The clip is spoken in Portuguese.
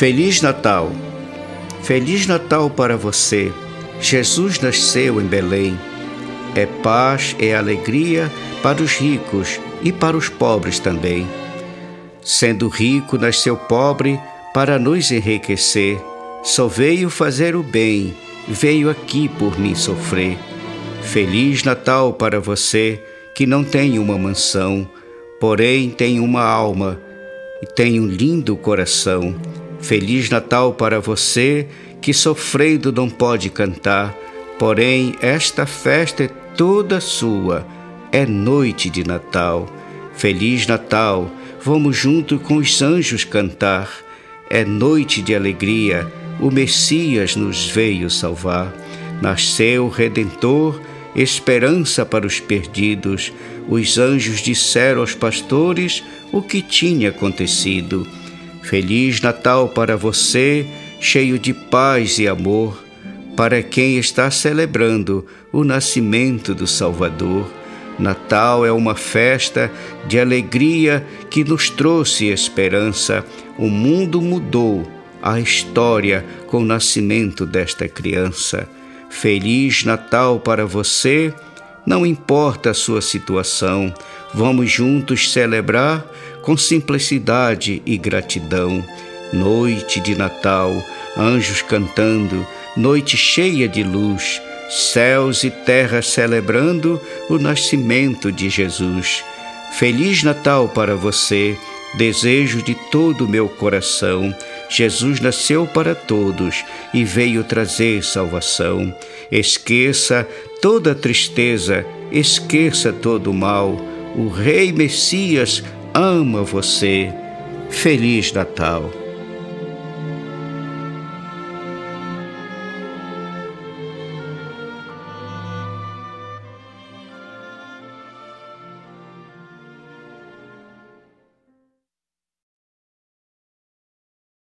Feliz Natal! Feliz Natal para você! Jesus nasceu em Belém. É paz, é alegria para os ricos e para os pobres também. Sendo rico, nasceu pobre para nos enriquecer. Só veio fazer o bem, veio aqui por mim sofrer. Feliz Natal para você que não tem uma mansão, porém tem uma alma e tem um lindo coração. Feliz Natal para você que sofrendo não pode cantar, porém esta festa é toda sua, é noite de Natal. Feliz Natal, vamos junto com os anjos cantar. É noite de alegria, o Messias nos veio salvar. Nasceu o Redentor, esperança para os perdidos. Os anjos disseram aos pastores o que tinha acontecido. Feliz Natal para você, cheio de paz e amor, para quem está celebrando o nascimento do Salvador. Natal é uma festa de alegria que nos trouxe esperança. O mundo mudou a história com o nascimento desta criança. Feliz Natal para você, não importa a sua situação, vamos juntos celebrar com simplicidade e gratidão. Noite de Natal, anjos cantando, noite cheia de luz, céus e terra celebrando o nascimento de Jesus. Feliz Natal para você, desejo de todo o meu coração. Jesus nasceu para todos e veio trazer salvação. Esqueça toda tristeza, esqueça todo o mal. O Rei Messias ama você. Feliz Natal!